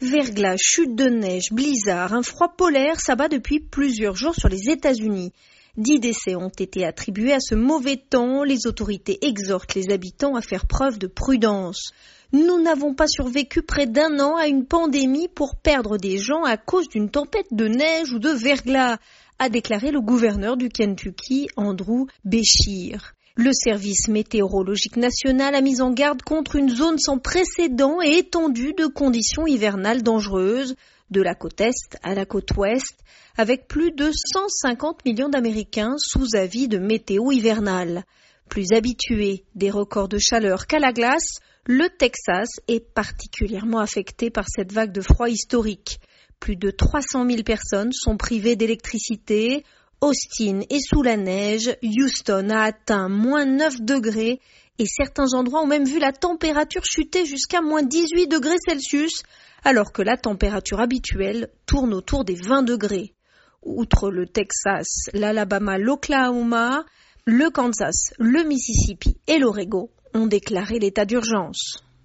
Verglas, chute de neige, blizzard, un froid polaire s'abat depuis plusieurs jours sur les États-Unis. Dix décès ont été attribués à ce mauvais temps. Les autorités exhortent les habitants à faire preuve de prudence. Nous n'avons pas survécu près d'un an à une pandémie pour perdre des gens à cause d'une tempête de neige ou de verglas, a déclaré le gouverneur du Kentucky, Andrew Béchir. Le service météorologique national a mis en garde contre une zone sans précédent et étendue de conditions hivernales dangereuses de la côte est à la côte ouest, avec plus de 150 millions d'Américains sous avis de météo hivernale. Plus habitué des records de chaleur qu'à la glace, le Texas est particulièrement affecté par cette vague de froid historique. Plus de 300 000 personnes sont privées d'électricité. Austin est sous la neige. Houston a atteint moins 9 degrés et certains endroits ont même vu la température chuter jusqu'à moins 18 degrés Celsius alors que la température habituelle tourne autour des 20 degrés. Outre le Texas, l'Alabama, l'Oklahoma, le Kansas, le Mississippi et l'Oregon ont déclaré l'état d'urgence.